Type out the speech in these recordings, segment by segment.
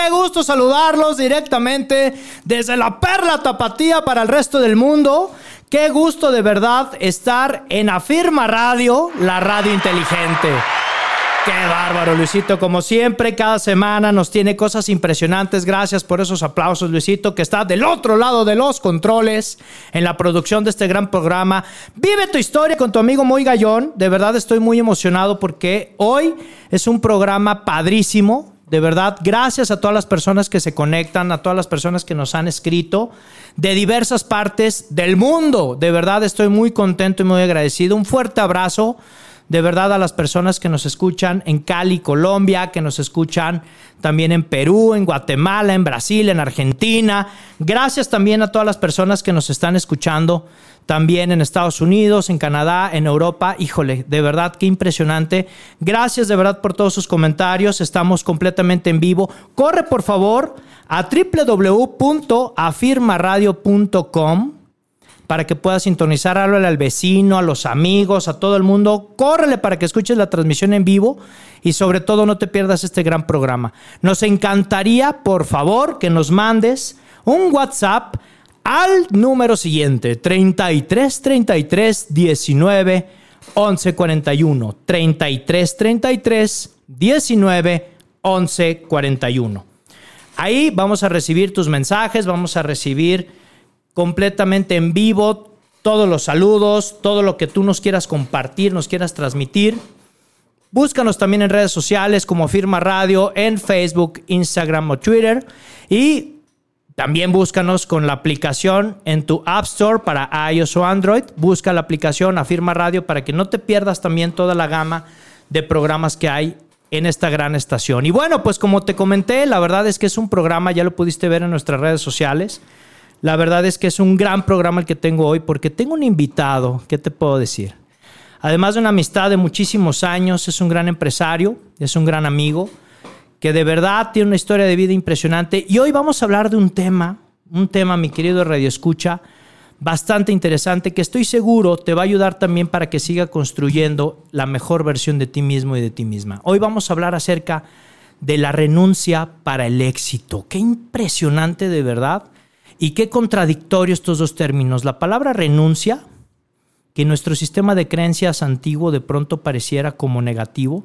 Qué gusto saludarlos directamente desde la Perla Tapatía para el resto del mundo. Qué gusto de verdad estar en Afirma Radio, la radio inteligente. Qué bárbaro, Luisito. Como siempre, cada semana nos tiene cosas impresionantes. Gracias por esos aplausos, Luisito, que está del otro lado de los controles en la producción de este gran programa. Vive tu historia con tu amigo Moy Gallón. De verdad estoy muy emocionado porque hoy es un programa padrísimo. De verdad, gracias a todas las personas que se conectan, a todas las personas que nos han escrito de diversas partes del mundo. De verdad, estoy muy contento y muy agradecido. Un fuerte abrazo de verdad a las personas que nos escuchan en Cali, Colombia, que nos escuchan también en Perú, en Guatemala, en Brasil, en Argentina. Gracias también a todas las personas que nos están escuchando también en Estados Unidos, en Canadá, en Europa. Híjole, de verdad, qué impresionante. Gracias de verdad por todos sus comentarios. Estamos completamente en vivo. Corre por favor a www.afirmaradio.com para que puedas sintonizar, háblale al vecino, a los amigos, a todo el mundo. Córrele para que escuches la transmisión en vivo y sobre todo no te pierdas este gran programa. Nos encantaría, por favor, que nos mandes un WhatsApp al número siguiente, 33 33 19 11 41. 33 33 19 11 41. Ahí vamos a recibir tus mensajes, vamos a recibir completamente en vivo todos los saludos, todo lo que tú nos quieras compartir, nos quieras transmitir. Búscanos también en redes sociales como Firma Radio, en Facebook, Instagram o Twitter. Y también búscanos con la aplicación en tu App Store para iOS o Android. Busca la aplicación Afirma Radio para que no te pierdas también toda la gama de programas que hay en esta gran estación. Y bueno, pues como te comenté, la verdad es que es un programa, ya lo pudiste ver en nuestras redes sociales. La verdad es que es un gran programa el que tengo hoy porque tengo un invitado, ¿qué te puedo decir? Además de una amistad de muchísimos años, es un gran empresario, es un gran amigo, que de verdad tiene una historia de vida impresionante. Y hoy vamos a hablar de un tema, un tema, mi querido Radio Escucha, bastante interesante que estoy seguro te va a ayudar también para que siga construyendo la mejor versión de ti mismo y de ti misma. Hoy vamos a hablar acerca de la renuncia para el éxito. Qué impresionante de verdad y qué contradictorio estos dos términos. La palabra renuncia, que nuestro sistema de creencias antiguo de pronto pareciera como negativo,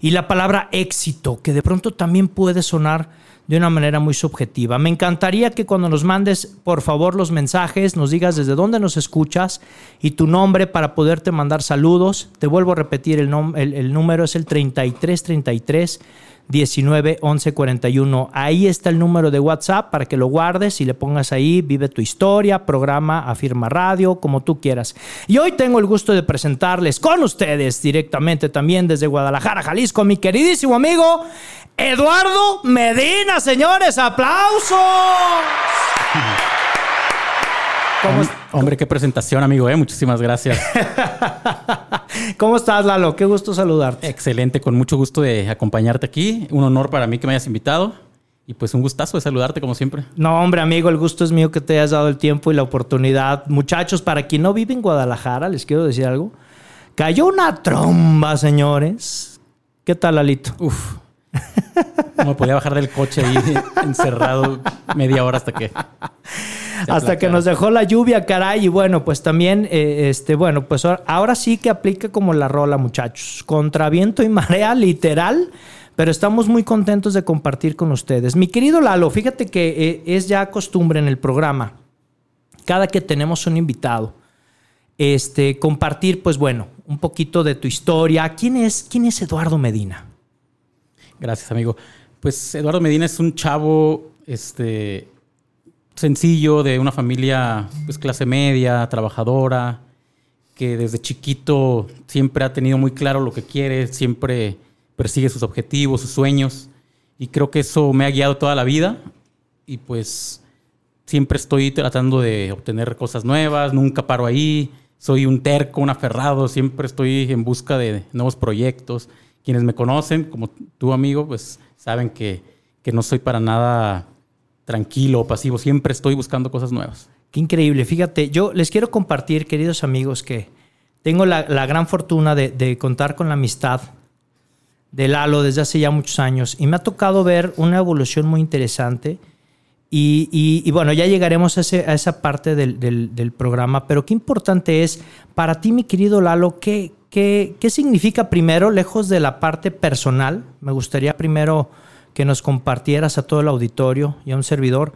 y la palabra éxito, que de pronto también puede sonar de una manera muy subjetiva. Me encantaría que cuando nos mandes, por favor, los mensajes, nos digas desde dónde nos escuchas y tu nombre para poderte mandar saludos. Te vuelvo a repetir, el número es el 3333 19 11 41. Ahí está el número de WhatsApp para que lo guardes y le pongas ahí, vive tu historia, programa, afirma radio, como tú quieras. Y hoy tengo el gusto de presentarles con ustedes directamente también desde Guadalajara, Jalisco, mi queridísimo amigo Eduardo Medina, señores, aplausos. Hombre, qué presentación, amigo. ¿eh? Muchísimas gracias. ¿Cómo estás, Lalo? Qué gusto saludarte. Excelente, con mucho gusto de acompañarte aquí. Un honor para mí que me hayas invitado. Y pues un gustazo de saludarte como siempre. No, hombre, amigo, el gusto es mío que te hayas dado el tiempo y la oportunidad. Muchachos, para quien no vive en Guadalajara, les quiero decir algo. Cayó una tromba, señores. ¿Qué tal, Lalito? Uf. No me podía bajar del coche ahí encerrado media hora hasta que hasta que nos dejó la lluvia, caray. Y bueno, pues también, eh, este, bueno, pues ahora sí que aplica como la rola, muchachos. Contra viento y marea, literal. Pero estamos muy contentos de compartir con ustedes. Mi querido Lalo, fíjate que eh, es ya costumbre en el programa, cada que tenemos un invitado, este, compartir, pues bueno, un poquito de tu historia. ¿Quién es, quién es Eduardo Medina? Gracias, amigo. Pues Eduardo Medina es un chavo, este, sencillo, de una familia pues, clase media, trabajadora, que desde chiquito siempre ha tenido muy claro lo que quiere, siempre persigue sus objetivos, sus sueños. Y creo que eso me ha guiado toda la vida. Y pues siempre estoy tratando de obtener cosas nuevas, nunca paro ahí, soy un terco, un aferrado, siempre estoy en busca de nuevos proyectos. Quienes me conocen, como tu amigo, pues saben que, que no soy para nada tranquilo pasivo, siempre estoy buscando cosas nuevas. Qué increíble. Fíjate, yo les quiero compartir, queridos amigos, que tengo la, gran fortuna de, contar con la amistad de Lalo desde hace ya muchos años y me ha tocado ver una evolución muy interesante. Y, bueno, ya llegaremos a, esa parte del, programa, pero qué importante es para ti, mi querido Lalo, ¿qué, qué, qué significa primero, lejos de la parte personal? Me gustaría primero que nos compartieras a todo el auditorio y a un servidor,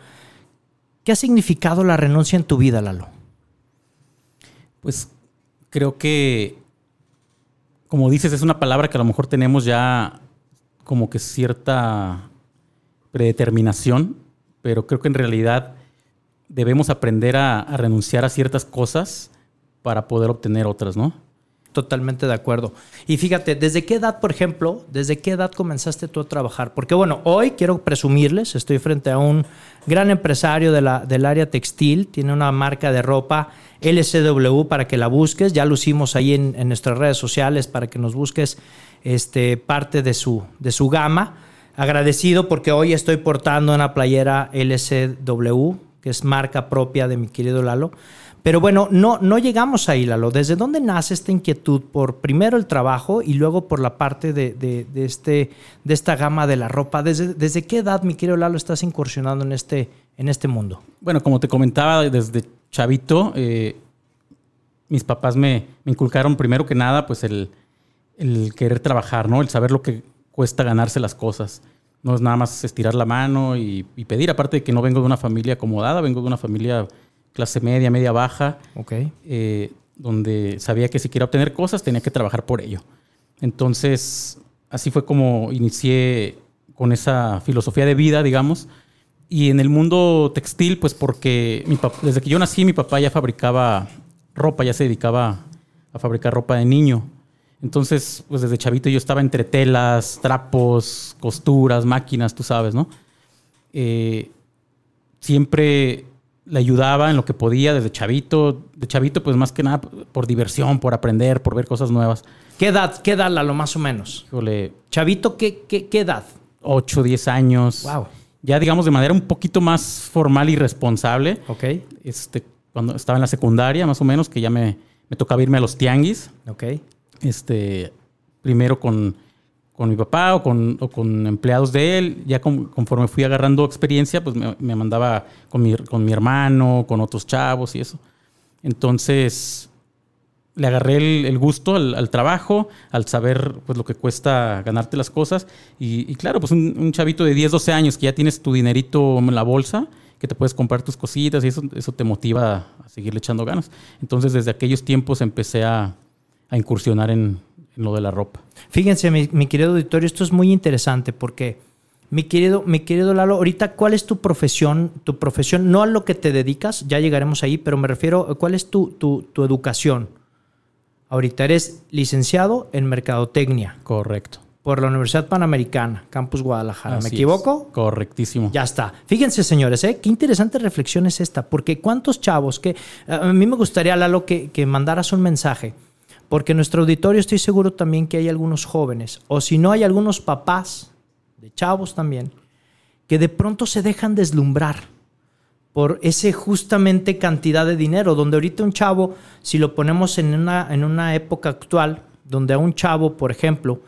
¿qué ha significado la renuncia en tu vida, Lalo? Pues creo que, como dices, es una palabra que a lo mejor tenemos ya como que cierta predeterminación, pero creo que en realidad debemos aprender a, renunciar a ciertas cosas para poder obtener otras, ¿no? Totalmente de acuerdo. Y fíjate, ¿desde qué edad, por ejemplo, desde qué edad comenzaste tú a trabajar? Porque bueno, hoy quiero presumirles, estoy frente a un gran empresario de la, del área textil, tiene una marca de ropa LCW para que la busques, ya lo hicimos ahí en, en nuestras redes sociales para que nos busques este, parte de su, de su gama. Agradecido porque hoy estoy portando una playera LCW, que es marca propia de mi querido Lalo. Pero bueno, no, no llegamos ahí, Lalo. ¿Desde dónde nace esta inquietud por primero el trabajo y luego por la parte de, este, de esta gama de la ropa? ¿Desde, ¿Desde, qué edad, mi querido Lalo, estás incursionando en este, en este mundo? Bueno, como te comentaba, desde chavito, eh, mis papás me, inculcaron primero que nada, pues el, querer trabajar, ¿no? El saber lo que cuesta ganarse las cosas. No es nada más estirar la mano y, pedir, aparte de que no vengo de una familia acomodada, vengo de una familia clase media, media baja, okay. Eh, donde sabía que si quería obtener cosas tenía que trabajar por ello. Entonces, así fue como inicié con esa filosofía de vida, digamos, y en el mundo textil, pues porque mi desde que yo nací, mi papá ya fabricaba ropa, ya se dedicaba a fabricar ropa de niño. Entonces, pues desde chavito yo estaba entre telas, trapos, costuras, máquinas, tú sabes, ¿no? Eh, siempre le ayudaba en lo que podía desde chavito. De chavito, pues más que nada por diversión, por aprender, por ver cosas nuevas. ¿Qué edad? ¿Qué edad, lo más o menos? Híjole. Chavito, ¿qué, qué, qué edad? 8, 10 años. Wow ya digamos de manera un poquito más formal y responsable. Ok. Este, cuando estaba en la secundaria, más o menos, que ya me, me tocaba irme a los tianguis. Ok. Este, primero con, con mi papá o con, o con, empleados de él. Ya conforme fui agarrando experiencia, pues me, me mandaba con mi, con mi hermano, con otros chavos y eso. Entonces, le agarré el, gusto al, trabajo, al saber pues lo que cuesta ganarte las cosas. Y, claro, pues un, chavito de 10, 12 años que ya tienes tu dinerito en la bolsa, que te puedes comprar tus cositas y eso, eso te motiva a seguirle echando ganas. Entonces desde aquellos tiempos empecé a, incursionar en, lo de la ropa. Fíjense, mi, mi, querido auditorio, esto es muy interesante porque, mi querido, mi querido Lalo, ahorita, ¿cuál es tu profesión? Tu profesión, no a lo que te dedicas, ya llegaremos ahí, pero me refiero, ¿cuál es tu, tu, tu educación? Ahorita eres licenciado en Mercadotecnia. Correcto. Por la Universidad Panamericana, Campus Guadalajara. ¿Me equivoco? Correctísimo. Ya está. Fíjense, señores, ¿eh? qué interesante reflexión es esta, porque cuántos chavos que... A mí me gustaría, Lalo, que, que mandaras un mensaje, porque en nuestro auditorio estoy seguro también que hay algunos jóvenes, o si no hay algunos papás de chavos también, que de pronto se dejan deslumbrar por ese justamente cantidad de dinero, donde ahorita un chavo, si lo ponemos en una, en una época actual, donde a un chavo, por ejemplo,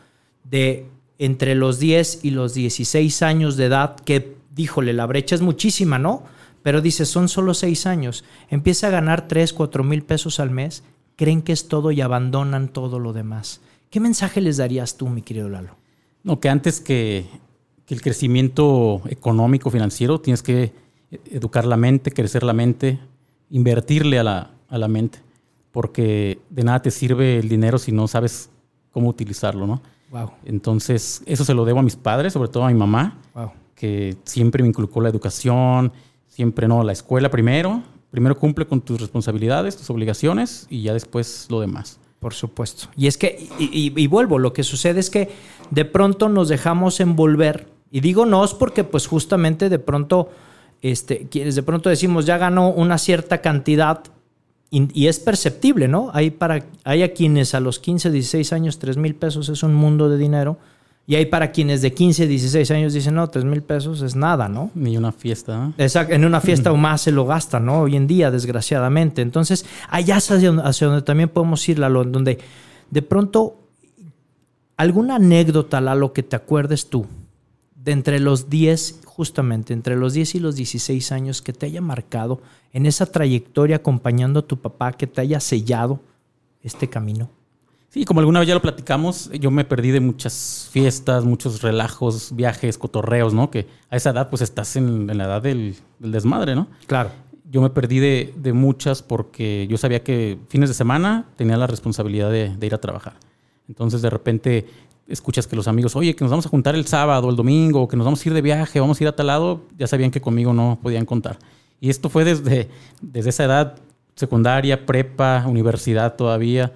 de entre los 10 y los 16 años de edad, que, díjole, la brecha es muchísima, ¿no? Pero dice, son solo 6 años, empieza a ganar 3, 4 mil pesos al mes, creen que es todo y abandonan todo lo demás. ¿Qué mensaje les darías tú, mi querido Lalo? No, que antes que, que el crecimiento económico, financiero, tienes que educar la mente, crecer la mente, invertirle a la, a la mente, porque de nada te sirve el dinero si no sabes cómo utilizarlo, ¿no? Wow. Entonces, eso se lo debo a mis padres, sobre todo a mi mamá, que siempre me inculcó la educación, siempre no, la escuela primero, primero cumple con tus responsabilidades, tus obligaciones y ya después lo demás. Por supuesto. Y es que, y, y, vuelvo, lo que sucede es que de pronto nos dejamos envolver, y digo nos porque pues justamente de pronto este, quienes de pronto decimos ya ganó una cierta cantidad y, y es perceptible, ¿no? Hay, para, hay a quienes a los 15, 16 años 3 mil pesos es un mundo de dinero y hay para quienes de 15, 16 años dicen, no, 3 mil pesos es nada, ¿no? Ni una fiesta. ¿eh? Exacto, en una fiesta o más se lo gasta, ¿no? Hoy en día, desgraciadamente. Entonces, allá es hacia, hacia donde también podemos ir, Lalo, donde de pronto alguna anécdota, Lalo, que te acuerdes tú, de entre los 10, justamente, entre los 10 y los 16 años que te haya marcado en esa trayectoria acompañando a tu papá, que te haya sellado este camino. Sí, como alguna vez ya lo platicamos, yo me perdí de muchas fiestas, muchos relajos, viajes, cotorreos, ¿no? Que a esa edad pues estás en, en la edad del, del desmadre, ¿no? Claro. Yo me perdí de, de muchas porque yo sabía que fines de semana tenía la responsabilidad de, de ir a trabajar. Entonces de repente escuchas que los amigos, oye, que nos vamos a juntar el sábado, el domingo, que nos vamos a ir de viaje, vamos a ir a tal lado, ya sabían que conmigo no podían contar. Y esto fue desde, desde esa edad, secundaria, prepa, universidad todavía,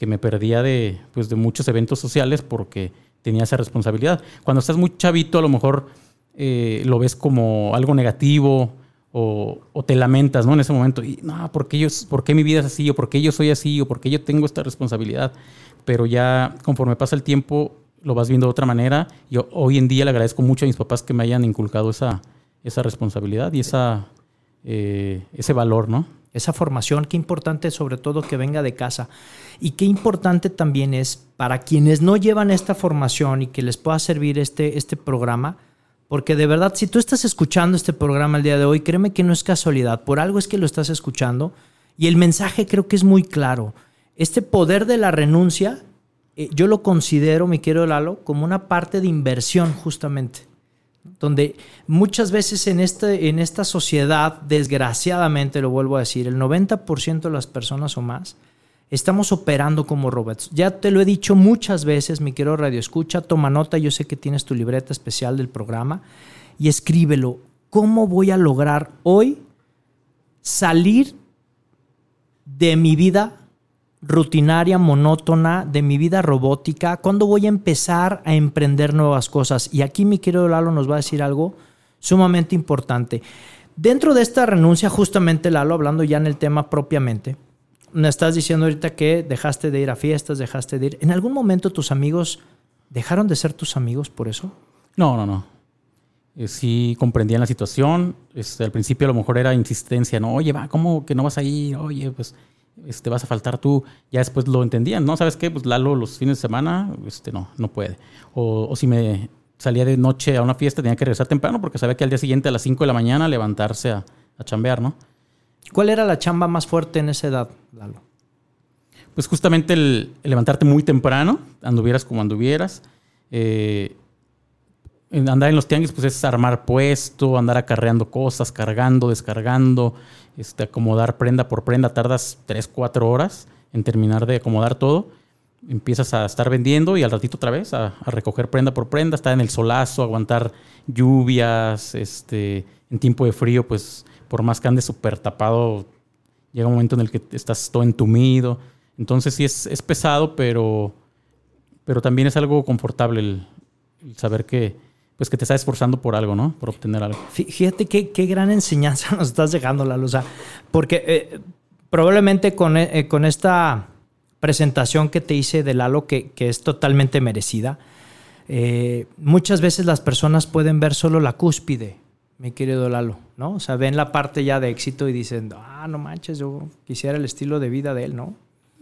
que me perdía de, pues, de muchos eventos sociales porque tenía esa responsabilidad. Cuando estás muy chavito, a lo mejor eh, lo ves como algo negativo o, o te lamentas, ¿no? En ese momento, y no, ¿por qué, yo, ¿por qué mi vida es así? ¿O por qué yo soy así? ¿O por qué yo tengo esta responsabilidad? Pero ya conforme pasa el tiempo, lo vas viendo de otra manera. Y ho- hoy en día le agradezco mucho a mis papás que me hayan inculcado esa, esa responsabilidad y esa, eh, ese valor, ¿no? Esa formación, qué importante sobre todo que venga de casa y qué importante también es para quienes no llevan esta formación y que les pueda servir este, este programa, porque de verdad si tú estás escuchando este programa el día de hoy, créeme que no es casualidad, por algo es que lo estás escuchando y el mensaje creo que es muy claro. Este poder de la renuncia, eh, yo lo considero, mi querido Lalo, como una parte de inversión justamente donde muchas veces en, este, en esta sociedad, desgraciadamente lo vuelvo a decir, el 90% de las personas o más estamos operando como robots. Ya te lo he dicho muchas veces, mi querido Radio Escucha, toma nota, yo sé que tienes tu libreta especial del programa y escríbelo. ¿Cómo voy a lograr hoy salir de mi vida rutinaria, monótona, de mi vida robótica? ¿Cuándo voy a empezar a emprender nuevas cosas? Y aquí mi querido Lalo nos va a decir algo sumamente importante. Dentro de esta renuncia, justamente Lalo, hablando ya en el tema propiamente, me estás diciendo ahorita que dejaste de ir a fiestas, dejaste de ir. ¿En algún momento tus amigos dejaron de ser tus amigos por eso? No, no, no. Eh, sí comprendían la situación. Este, al principio a lo mejor era insistencia, ¿no? Oye, va, ¿cómo que no vas a ir? Oye, pues este, vas a faltar tú. Ya después lo entendían, ¿no? ¿Sabes qué? Pues Lalo los fines de semana, este, no, no puede. O, o si me salía de noche a una fiesta, tenía que regresar temprano porque sabía que al día siguiente a las 5 de la mañana levantarse a, a chambear, ¿no? ¿Cuál era la chamba más fuerte en esa edad, Lalo? Pues justamente el, el levantarte muy temprano, anduvieras como anduvieras. Eh, andar en los tianguis, pues es armar puesto, andar acarreando cosas, cargando, descargando, este, acomodar prenda por prenda. Tardas 3, 4 horas en terminar de acomodar todo. Empiezas a estar vendiendo y al ratito otra vez a, recoger prenda por prenda, estar en el solazo, aguantar lluvias, este, en tiempo de frío, pues por más que andes súper tapado, llega un momento en el que estás todo entumido. Entonces sí es, es pesado, pero, pero también es algo confortable el saber que, pues que te estás esforzando por algo, ¿no? Por obtener algo. Fí- Fíjate qué, qué gran enseñanza nos estás dejando, Lalo. O sea, porque eh, probablemente con, eh, con esta presentación que te hice de Lalo, que, que es totalmente merecida, eh, muchas veces las personas pueden ver solo la cúspide, mi querido Lalo, ¿no? O sea, ven la parte ya de éxito y dicen, ah, no manches, yo quisiera el estilo de vida de él, ¿no?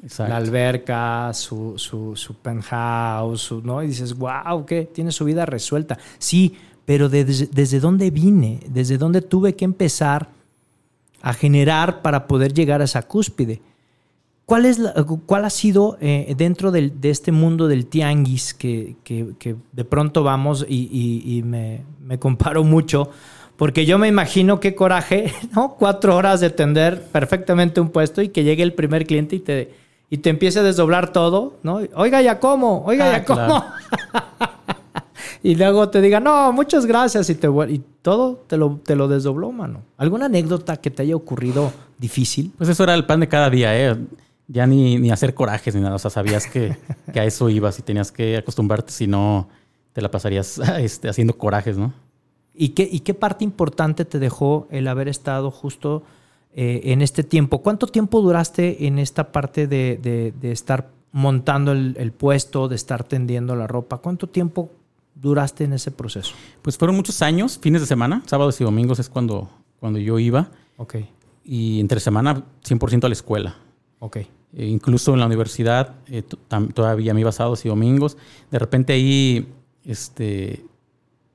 Exacto. La alberca, su, su, su penthouse, su- ¿no? Y dices, wow, ¿qué? Tiene su vida resuelta. Sí, pero de- desde, dónde vine, desde dónde tuve que empezar a generar para poder llegar a esa cúspide. ¿Cuál, es la- cuál ha sido eh, dentro del- de este mundo del tianguis que, que- que de pronto vamos y, y- y me, me comparo mucho? Porque yo me imagino qué coraje, ¿no? Cuatro horas de tender perfectamente un puesto y que llegue el primer cliente y te, y te empiece a desdoblar todo, ¿no? Oiga, ¿ya cómo? Oiga, Ah, ¿ya cómo? claro. y luego te diga, no, muchas gracias y, te, y todo te lo, te lo desdobló, mano. ¿Alguna anécdota que te haya ocurrido difícil? Pues eso era el pan de cada día, ¿eh? Ya ni, ni hacer corajes ni nada. O sea, sabías que, que a eso ibas y tenías que acostumbrarte, si no te la pasarías este, haciendo corajes, ¿no? ¿Y qué, ¿Y qué parte importante te dejó el haber estado justo eh, en este tiempo? ¿Cuánto tiempo duraste en esta parte de, de- de estar montando el, el puesto, de estar tendiendo la ropa? ¿Cuánto tiempo duraste en ese proceso? Pues fueron muchos años, fines de semana, sábados y domingos es cuando, cuando yo iba. Ok, Y entre semana 100% a la escuela. ok. Eh, incluso en la universidad eh, todavía me iba sábados y domingos. De repente ahí este,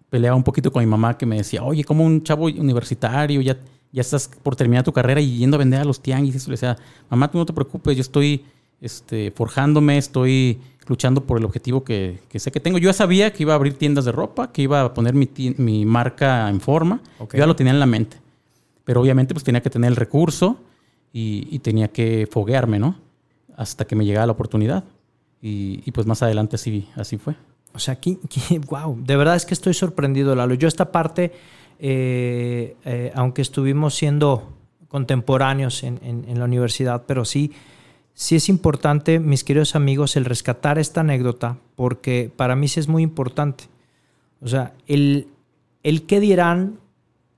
peleaba un poquito con mi mamá que me decía, oye, como un chavo universitario, ya, ya estás por terminar tu carrera y yendo a vender a los tianguis. Eso le decía, mamá, tú no te preocupes, yo estoy este, forjándome, estoy luchando por el objetivo que, que sé que tengo. Yo ya sabía que iba a abrir tiendas de ropa, que iba a poner mi, mi marca en forma. Ok. Yo ya lo tenía en la mente. Pero obviamente pues tenía que tener el recurso y, y tenía que foguearme, ¿no? Hasta que me llegara la oportunidad. Y, y, pues más adelante así, así fue. O sea, wow, de verdad es que estoy sorprendido, Lalo. Yo esta parte, eh, eh, aunque estuvimos siendo contemporáneos en, en- en la universidad, pero sí, sí es importante, mis queridos amigos, el rescatar esta anécdota, porque para mí sí es muy importante. O sea, el, el qué dirán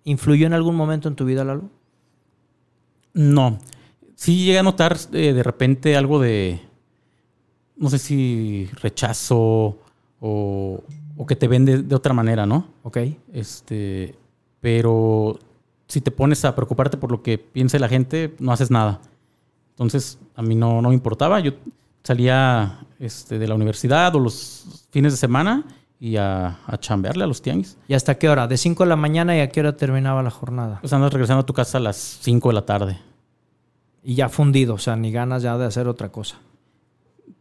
influyó en algún momento en tu vida, Lalo. No. Sí llegué a notar eh, de repente algo de, no sé si rechazo o, o que te ven de, de otra manera, ¿no? Ok. Este, pero si te pones a preocuparte por lo que piense la gente, no haces nada. Entonces, a mí no, no me importaba. Yo salía este, de la universidad o los fines de semana y a, a chambearle a los tianguis. ¿Y hasta qué hora? ¿De 5 de la mañana y a qué hora terminaba la jornada? Pues andas regresando a tu casa a las 5 de la tarde. Y ya fundido, o sea, ni ganas ya de hacer otra cosa.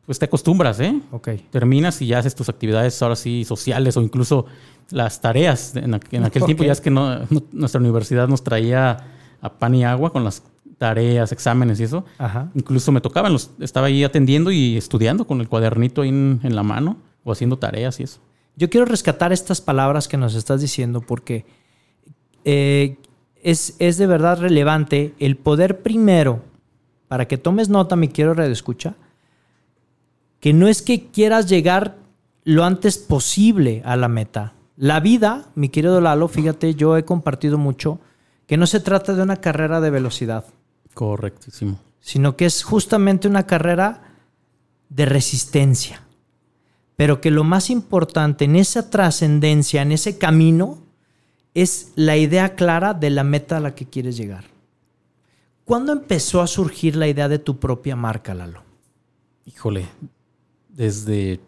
Pues te acostumbras, ¿eh? Ok. Terminas y ya haces tus actividades ahora sí sociales o incluso las tareas. En, aqu- en aquel tiempo ya es que no- no- nuestra universidad nos traía a pan y agua con las tareas, exámenes y eso. Ajá. Incluso me tocaban, los, estaba ahí atendiendo y estudiando con el cuadernito ahí en, en la mano o haciendo tareas y eso. Yo quiero rescatar estas palabras que nos estás diciendo porque eh, es, es de verdad relevante el poder primero, para que tomes nota, mi quiero redescucha, que no es que quieras llegar lo antes posible a la meta. La vida, mi querido Lalo, fíjate, yo he compartido mucho que no se trata de una carrera de velocidad, Correctísimo. sino que es justamente una carrera de resistencia. Pero que lo más importante en esa trascendencia, en ese camino, es la idea clara de la meta a la que quieres llegar. ¿Cuándo empezó a surgir la idea de tu propia marca, Lalo? Híjole, desde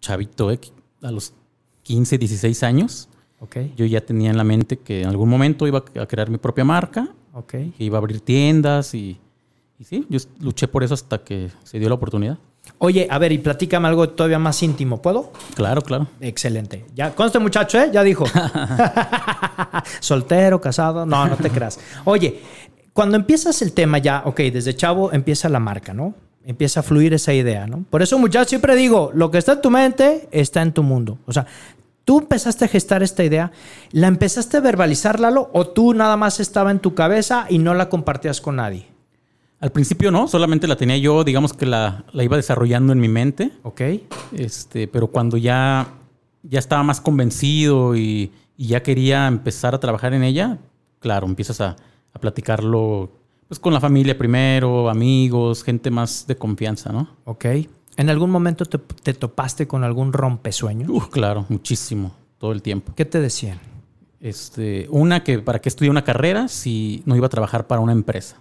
chavito, ¿eh? a los 15, 16 años, Ok, yo ya tenía en la mente que en algún momento iba a crear mi propia marca, ok. que iba a abrir tiendas y, y sí, yo luché por eso hasta que se dio la oportunidad. Oye, a ver, y platícame algo todavía más íntimo, ¿puedo? Claro, claro. Excelente. Ya, conste muchacho, ¿eh? Ya dijo. Soltero, casado. No, no te creas. Oye, cuando empiezas el tema ya, ok, desde chavo empieza la marca, ¿no? Empieza a fluir esa idea, ¿no? Por eso, muchachos, siempre digo, lo que está en tu mente está en tu mundo. O sea, tú empezaste a gestar esta idea, ¿la empezaste a verbalizar, Lalo? ¿O tú nada más estaba en tu cabeza y no la compartías con nadie? Al principio no, solamente la tenía yo, digamos que la, la iba desarrollando en mi mente. ¿Ok? Este, pero cuando ya, ya estaba más convencido y, y ya quería empezar a trabajar en ella, claro, empiezas a, a platicarlo pues, con la familia primero, amigos, gente más de confianza, ¿no? ¿Ok? ¿En algún momento te, te topaste con algún rompesueño? Uf, claro, muchísimo, todo el tiempo. ¿Qué te decían? Este, una que para qué estudié una carrera si no iba a trabajar para una empresa.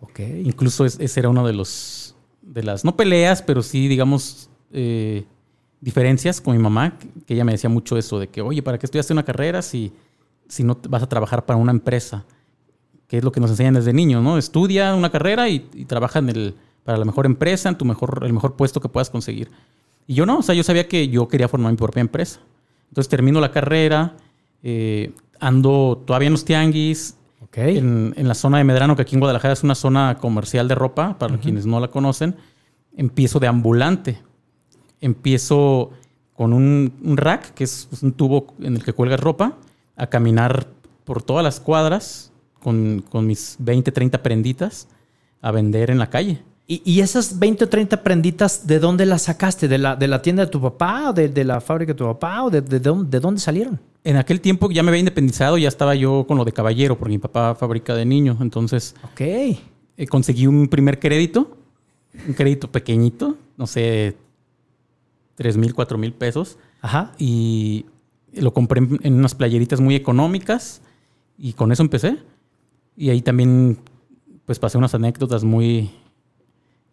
¿Ok? Incluso es- ese era uno de los de las no peleas, pero sí digamos eh, diferencias con mi mamá, que- ella me decía mucho eso de que, oye, ¿para qué estudiaste una carrera si, si no vas a trabajar para una empresa? Que es lo que nos enseñan desde niños, ¿no? Estudia una carrera y, y trabaja en el, para la mejor empresa, en tu mejor, el mejor puesto que puedas conseguir. Y yo no, o sea, yo sabía que yo quería formar mi propia empresa. Entonces termino la carrera, eh, ando todavía en los tianguis, ¿Ok? en, en la zona de Medrano, que aquí en Guadalajara es una zona comercial de ropa, para quienes no la conocen, empiezo de ambulante. Empiezo con un, un rack, que es pues, un tubo en el que cuelgas ropa, a caminar por todas las cuadras con, con mis 20, 30 prenditas a vender en la calle. ¿Y, y esas 20 o 30 prenditas, ¿de dónde las sacaste? ¿De la, de la tienda de tu papá? ¿O de, de la fábrica de tu papá? ¿O de, de dónde, de dónde salieron? En aquel tiempo ya me había independizado, ya estaba yo con lo de caballero, porque mi papá fabrica de niño. Entonces Ok. eh, conseguí un primer crédito, un crédito pequeñito, no sé, tres mil, cuatro mil pesos. Ajá. Y lo compré en unas playeritas muy económicas y con eso empecé. Y ahí también pues pasé unas anécdotas muy,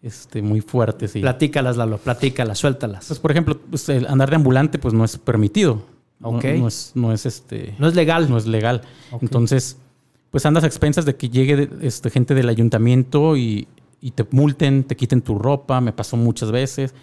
este, muy fuertes. Y, Platícalas, Lalo, platícalas, suéltalas. pues, por ejemplo, pues, el andar de ambulante pues no es permitido. No- es, no es este... No es legal. no es legal. Entonces, pues andas a expensas de que llegue este, gente del ayuntamiento y, y te multen, te quiten tu ropa. Me pasó muchas veces.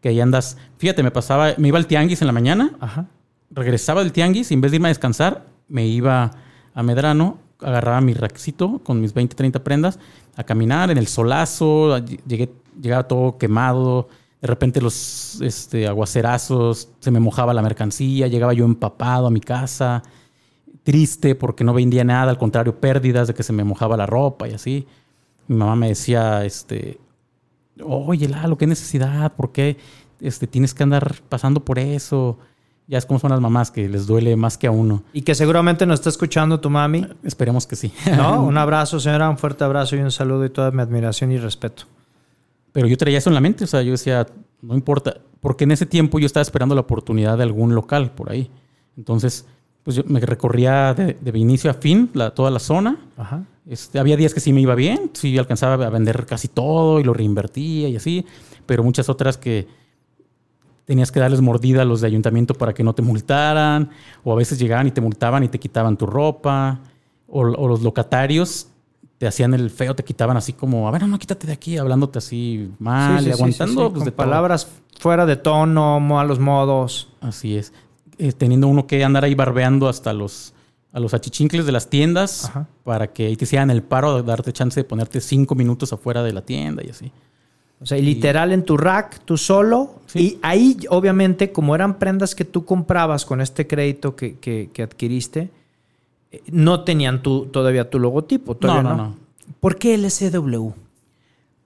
Que ahí andas. Fíjate, me pasaba, me iba al tianguis en la mañana, Ajá. regresaba del tianguis y en vez de irme a descansar, me iba a Medrano, agarraba mi raxito con mis 20, 30 prendas, a caminar en el solazo. Llegué, llegaba todo quemado. De repente los este, aguacerazos, se me mojaba la mercancía, llegaba yo empapado a mi casa triste porque no vendía nada, al contrario, pérdidas de que se me mojaba la ropa y así. Mi mamá me decía, este, oye, Lalo, qué necesidad, ¿por qué este, tienes que andar pasando por eso? Ya es como son las mamás, que les duele más que a uno. Y que seguramente nos está escuchando tu mami. Esperemos que sí. ¿No? Un abrazo, señora, un fuerte abrazo y un saludo y toda mi admiración y respeto. Pero yo traía eso en la mente, o sea, yo decía, no importa, porque en ese tiempo yo estaba esperando la oportunidad de algún local por ahí. Entonces, pues yo me recorría de, de inicio a fin la, toda la zona. Ajá. Este, había días que sí me iba bien, sí alcanzaba a vender casi todo y lo reinvertía y así, pero muchas otras que tenías que darles mordida a los de ayuntamiento para que no te multaran, o a veces llegaban y te multaban y te quitaban tu ropa, o, o los locatarios te hacían el feo, te quitaban así como, a ver, no, quítate de aquí, hablándote así mal Sí, sí, y sí, aguantando sí, pues, con de todo. palabras fuera de tono, malos modos. Así es. Eh, teniendo uno que andar ahí barbeando hasta los, a los achichincles de las tiendas Ajá. para que ahí te hicieran el paro de darte chance de ponerte cinco minutos afuera de la tienda y así. O sea, y literal en tu rack, tú solo. Sí. Y ahí, obviamente, como eran prendas que tú comprabas con este crédito que, que- que adquiriste, eh, no tenían tu, todavía tu logotipo. Todavía no, no, no, no. ¿Por qué LSW?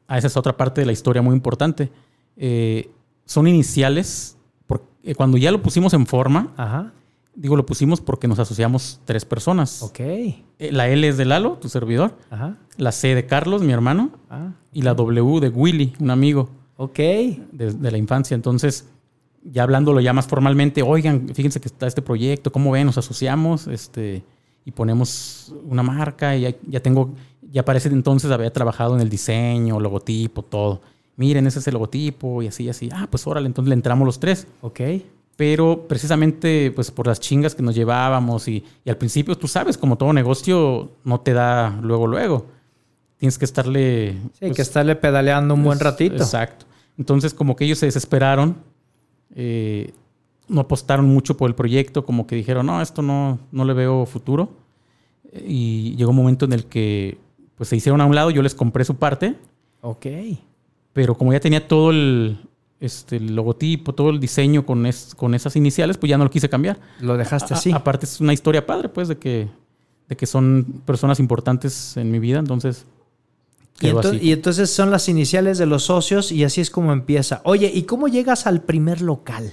Ah, esa es otra parte de la historia muy importante. Eh, son iniciales. Porque cuando ya lo pusimos en forma, Ajá. Digo lo pusimos porque nos asociamos tres personas. Ok. Eh, La L es de Lalo, tu servidor. Ajá. La C de Carlos, mi hermano. Ah. Y la W de Willy, un amigo. Ok. de, de la infancia. Entonces, ya hablándolo ya más formalmente, oigan, fíjense que está este proyecto, ¿cómo ven? Nos asociamos este, y ponemos una marca y ya, ya tengo, ya parece entonces había trabajado en el diseño, logotipo, todo. Miren, ese es el logotipo y así, y así. Ah, pues órale, entonces le entramos los tres. Ok. Pero precisamente pues por las chingas que nos llevábamos y, y al principio tú sabes, como todo negocio no te da luego, luego. Tienes que estarle... Sí, pues, que estarle pedaleando un buen ratito. Exacto. Entonces, como que ellos se desesperaron, eh, no apostaron mucho por el proyecto, como que dijeron, no, esto no, no le veo futuro. Y llegó un momento en el que pues, se hicieron a un lado, yo les compré su parte, Ok. pero como ya tenía todo el, este, el logotipo, todo el diseño con, es- con esas iniciales, pues ya no lo quise cambiar. Lo dejaste A- así. aparte es una historia padre, pues, de que, de que son personas importantes en mi vida, entonces... Y, quedó ento- así. y entonces son las iniciales de los socios y así es como empieza. Oye, ¿y cómo llegas al primer local?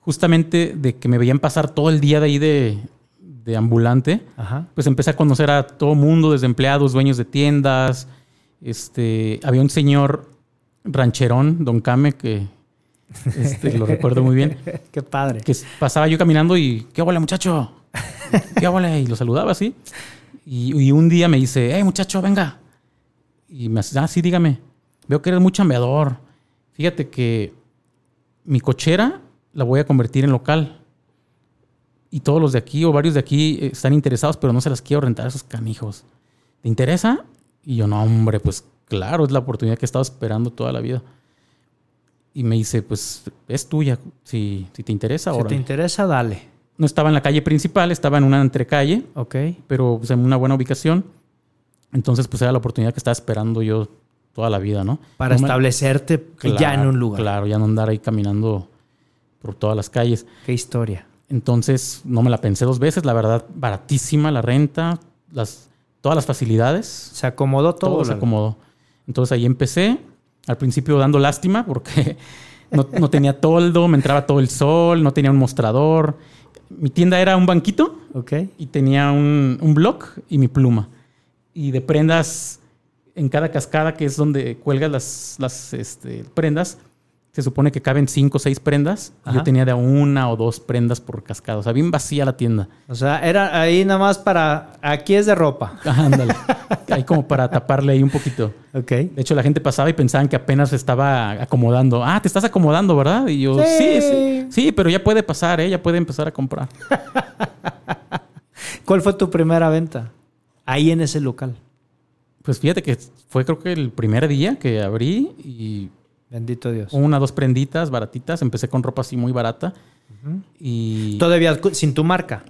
justamente de que me veían pasar todo el día de ahí de, de ambulante, Ajá. pues empecé a conocer a todo mundo, desde empleados, dueños de tiendas. Este, había un señor rancherón, Don Came, que este, lo recuerdo muy bien, Qué padre. que pasaba yo caminando y, ¿qué hola muchacho? ¿Qué hola? Y lo saludaba así. Y, y un día me dice, hey muchacho, venga. Y me hace, ah, sí, dígame. Veo que eres muy chambeador. Fíjate que mi cochera la voy a convertir en local. Y todos los de aquí o varios de aquí eh, están interesados, pero no se las quiero rentar a esos canijos. ¿Te interesa? Y yo, no, hombre, pues claro, es la oportunidad que he estado esperando toda la vida. Y me dice, pues es tuya, si, si te interesa. Si te órale". interesa, dale. No estaba en la calle principal, estaba en una entrecalle, Ok. pero pues, en una buena ubicación. Entonces, pues era la oportunidad que estaba esperando yo toda la vida, ¿no? Para No me- establecerte ya en un lugar. Claro, ya no andar ahí caminando por todas las calles. Qué historia. Entonces, no me la pensé dos veces, la verdad, baratísima la renta, las, todas las facilidades, Se acomodó todo. todo, se acomodó. Entonces ahí empecé, al principio dando lástima porque no, no tenía toldo, me entraba todo el sol, no tenía un mostrador. mi tienda era un banquito Ok. y tenía un, un blog y mi pluma. Y de prendas, en cada cascada, que es donde cuelgas las, las este, prendas, se supone que caben cinco o seis prendas. Ajá. Yo tenía de una o dos prendas por cascada. O sea, bien vacía la tienda. O sea, era ahí nada más para. Aquí es de ropa. Ándale. Ahí como para taparle ahí un poquito. Ok. De hecho, la gente pasaba y pensaban que apenas estaba acomodando. Ah, te estás acomodando, ¿verdad? Y yo, Sí. sí, sí, sí, pero ya puede pasar, ¿eh? Ya puede empezar a comprar. ¿Cuál fue tu primera venta? Ahí en ese local. Pues fíjate que fue creo que el primer día que abrí y Bendito Dios. una, dos prenditas baratitas. Empecé con ropa así muy barata. Y Todavía sin tu marca.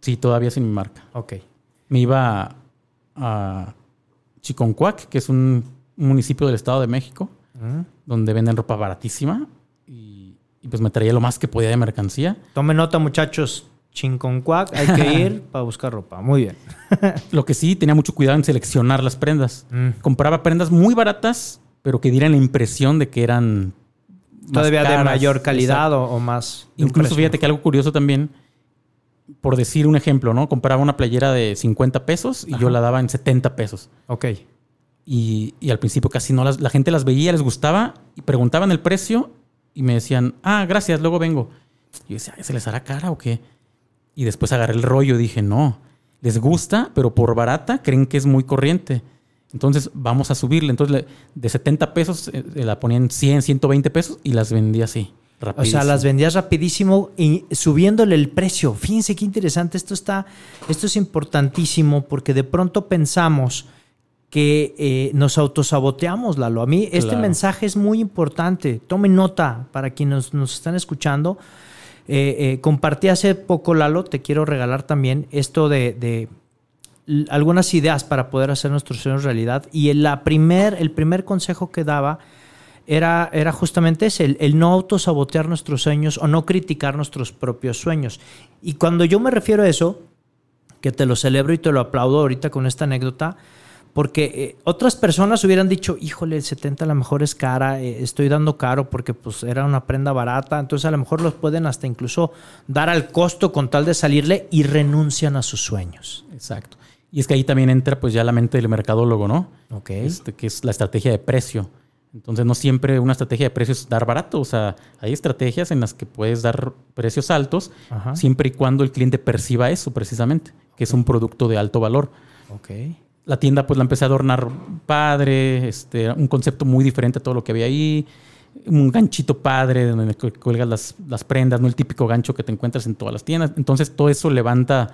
sí, todavía sin mi marca. Ok. Me iba a, Chiconcuac, que es un municipio del Estado de México, donde venden ropa baratísima. Y, y pues me traía lo más que podía de mercancía. Tome nota, muchachos. Chinconcuac, hay que ir para buscar ropa. Muy bien. Lo que sí, tenía mucho cuidado en seleccionar las prendas. Mm. Compraba prendas muy baratas, pero que dieran la impresión de que eran... Todavía de mayor calidad o, o más. Incluso fíjate que algo curioso también, por decir un ejemplo, ¿no? Compraba una playera de 50 pesos y Ajá. yo la daba en 70 pesos. Ok. Y, y al principio casi no las... La gente las veía, les gustaba y preguntaban el precio y me decían, ah, gracias, luego vengo. Y yo decía, ¿se les hará cara o qué? Y después agarré el rollo y dije, no, les gusta, pero por barata creen que es muy corriente. Entonces vamos a subirle. Entonces de 70 pesos eh, eh, la ponían 100, 120 pesos y las vendía así. O rapidísimo. sea, las vendías rapidísimo y subiéndole el precio. Fíjense qué interesante. Esto está, esto es importantísimo porque de pronto pensamos que eh, nos autosaboteamos, Lalo. A mí este Claro. mensaje es muy importante. Tomen nota para quienes nos están escuchando. Eh, eh, compartí hace poco, Lalo, te quiero regalar también esto de, algunas ideas para poder hacer nuestros sueños realidad. Y el, la primer, el primer consejo que daba era, era justamente ese, el, no autosabotear nuestros sueños o no criticar nuestros propios sueños. Y cuando yo me refiero a eso, que te lo celebro y te lo aplaudo ahorita con esta anécdota, porque eh, otras personas hubieran dicho, híjole, el 70 a lo mejor es cara, eh, estoy dando caro porque pues era una prenda barata, entonces a lo mejor los pueden hasta incluso dar al costo con tal de salirle y renuncian a sus sueños. Exacto. Y es que ahí también entra pues ya la mente del mercadólogo, ¿no? Ok. Este, que es la estrategia de precio. Entonces no siempre una estrategia de precio es dar barato. O sea, hay estrategias en las que puedes dar precios altos Ajá. siempre y cuando el cliente perciba eso precisamente, que es un producto de alto valor. Ok. La tienda pues la empecé a adornar padre, este, un concepto muy diferente a todo lo que había ahí, un ganchito padre donde cu- cuelgas las, las prendas, no el típico gancho que te encuentras en todas las tiendas. Entonces todo eso levanta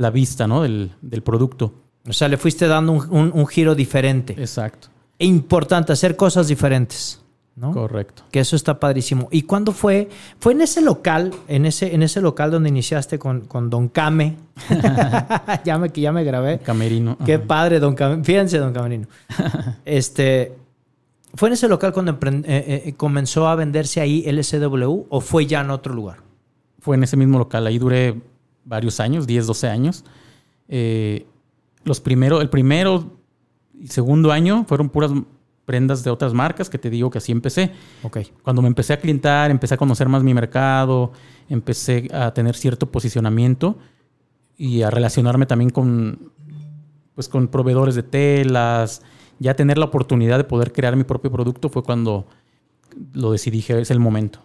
la vista ¿no? del, del producto. O sea, le fuiste dando un, un- un giro diferente. Exacto, E importante, hacer cosas diferentes. ¿no? correcto. Que eso está padrísimo. ¿Y cuándo fue? Fue en ese local, en ese, en ese local donde iniciaste con, con Don Came. ya, me, que ya me grabé. Camerino. Qué ajá. padre, Don Came. Fíjense, Don Camerino. este, ¿Fue en ese local cuando eh, eh, comenzó a venderse ahí LSW o fue ya en otro lugar? Fue en ese mismo local. Ahí duré varios años, 10, 12 años. Eh, los primero, el primero y segundo año fueron puras prendas de otras marcas que te digo que así empecé. Ok. Cuando me empecé a clientar, empecé a conocer más mi mercado, empecé a tener cierto posicionamiento y a relacionarme también con, pues, con proveedores de telas, ya tener la oportunidad de poder crear mi propio producto fue cuando lo decidí, dije, es el momento.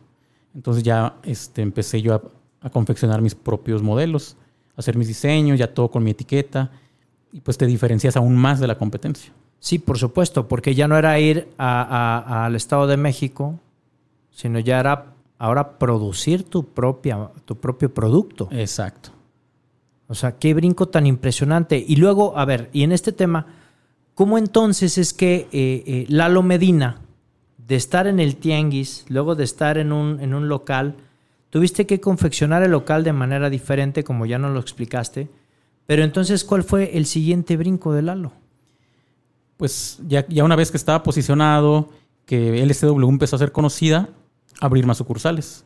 Entonces ya este, empecé yo a, a confeccionar mis propios modelos, a hacer mis diseños, ya todo con mi etiqueta, y pues te diferencias aún más de la competencia. Sí, por supuesto, porque ya no era ir al Estado de México, sino ya era ahora producir tu, propia, tu propio producto. Exacto. O sea, qué brinco tan impresionante. Y luego, a ver, y en este tema, ¿cómo entonces es que eh, eh, Lalo Medina, de estar en el tianguis, luego de estar en un, en un local, tuviste que confeccionar el local de manera diferente, como ya nos lo explicaste? Pero entonces, ¿cuál fue el siguiente brinco de Lalo? pues ya, ya una vez que estaba posicionado, que LSW empezó a ser conocida, abrir más sucursales.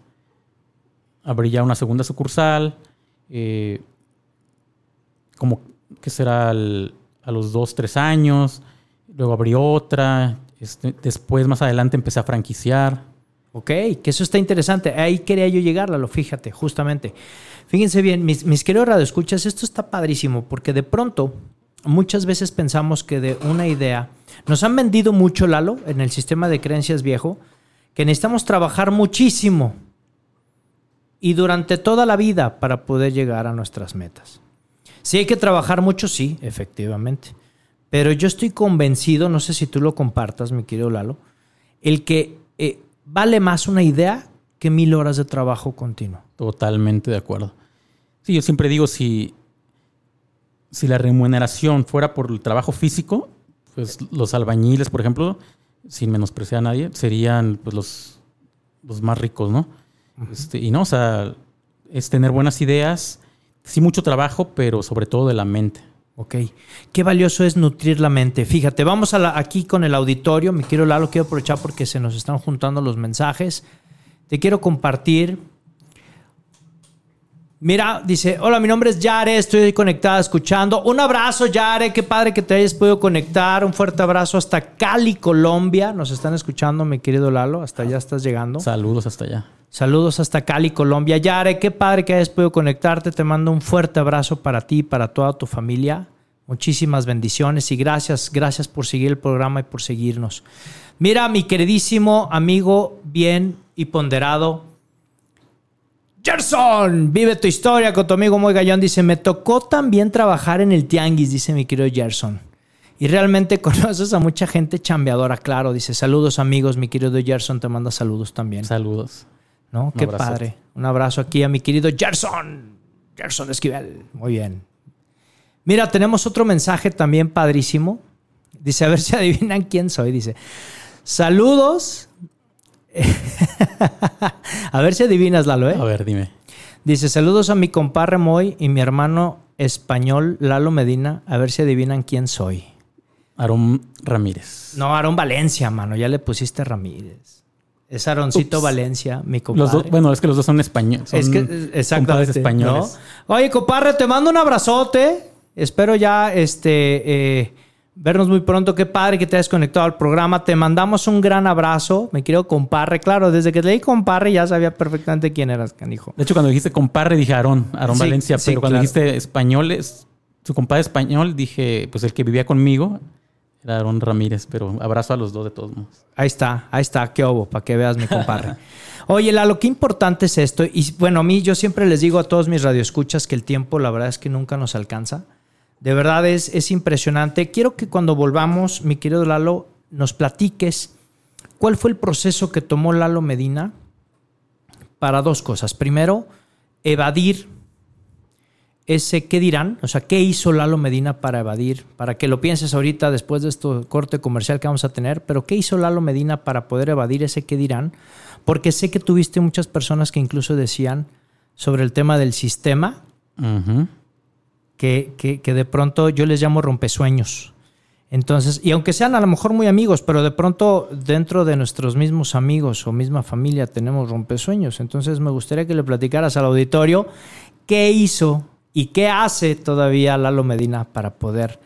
Abrí ya una segunda sucursal, eh, como que será a los dos, tres años, luego abrí otra, este, después más adelante empecé a franquiciar. Ok, que eso está interesante. Ahí quería yo llegar, Lalo, fíjate, justamente. Fíjense bien, mis, mis queridos radioescuchas, esto está padrísimo porque de pronto muchas veces pensamos que de una idea, nos han vendido mucho, Lalo, en el sistema de creencias viejo, que necesitamos trabajar muchísimo y durante toda la vida para poder llegar a nuestras metas. Si hay que trabajar mucho, sí, efectivamente. Pero yo estoy convencido, no sé si tú lo compartas, mi querido Lalo, el que eh, vale más una idea que mil horas de trabajo continuo. Totalmente de acuerdo. Sí, yo siempre digo, si, si la remuneración fuera por el trabajo físico, pues los albañiles, por ejemplo, sin menospreciar a nadie, serían pues, los, los más ricos, ¿no? Este, y no, o sea, es tener buenas ideas, sí mucho trabajo, pero sobre todo de la mente. Ok. Qué valioso es nutrir la mente. Fíjate, vamos a la- aquí con el auditorio. Me quiero, Lalo, quiero aprovechar porque se nos están juntando los mensajes. Te quiero compartir. Mira, dice, hola, mi nombre es Yare, estoy conectada escuchando. Un abrazo, Yare, qué padre que te hayas podido conectar. Un fuerte abrazo hasta Cali, Colombia. Nos están escuchando, mi querido Lalo, hasta allá estás llegando. Saludos hasta allá. Saludos hasta Cali, Colombia. Yare, qué padre que hayas podido conectarte. Te mando un fuerte abrazo para ti y para toda tu familia. Muchísimas bendiciones y gracias, gracias por seguir el programa y por seguirnos. Mira, mi queridísimo amigo bien y ponderado, Gerson, vive tu historia con tu amigo Muy Gallón. Dice, me tocó también trabajar en el tianguis, dice mi querido Gerson. Y realmente conoces a mucha gente chambeadora, claro. Dice, saludos amigos, mi querido Gerson te manda saludos también. Saludos. ¿no? Qué padre. Un abrazo aquí a mi querido Gerson. Gerson Esquivel. Muy bien. Mira, tenemos otro mensaje también padrísimo. Dice, a ver si adivinan quién soy. Dice, saludos. a ver si adivinas, Lalo, ¿eh? A ver, dime. Dice, saludos a mi compadre Moy y mi hermano español Lalo Medina. A ver si adivinan quién soy. Aarón Ramírez. No, Aarón Valencia, mano. Ya le pusiste Ramírez. Es Aaroncito Ups. Valencia, mi compadre. Los dos, bueno, es que los dos son españoles. Es que, exactamente. españoles. ¿no? Oye, compadre, te mando un abrazote. Espero ya este, eh, vernos muy pronto. Qué padre que te hayas conectado al programa. Te mandamos un gran abrazo, mi querido compadre. Claro, desde que leí compadre ya sabía perfectamente quién eras, canijo. De hecho, cuando dijiste compadre, dije Aarón, Aarón Sí, Valencia. sí, pero cuando claro. dijiste españoles, su compadre español, dije, pues el que vivía conmigo era Aarón Ramírez. Pero abrazo a los dos de todos modos. Ahí está, ahí está, qué obo, para que veas mi compadre. Oye, Lalo, qué importante es esto. Y bueno, a mí yo siempre les digo a todos mis radioescuchas que el tiempo, la verdad es que nunca nos alcanza. De verdad es, es impresionante. Quiero que cuando volvamos, mi querido Lalo, nos platiques cuál fue el proceso que tomó Lalo Medina para dos cosas. Primero, evadir ese qué dirán, o sea, qué hizo Lalo Medina para evadir, para que lo pienses ahorita después de este corte comercial que vamos a tener, pero qué hizo Lalo Medina para poder evadir ese qué dirán, porque sé que tuviste muchas personas que incluso decían sobre el tema del sistema, Ujú. Que, que, de pronto yo les llamo rompesueños. Entonces, y aunque sean a lo mejor muy amigos, pero de pronto dentro de nuestros mismos amigos o misma familia tenemos rompesueños. Entonces me gustaría que le platicaras al auditorio qué hizo y qué hace todavía Lalo Medina para poder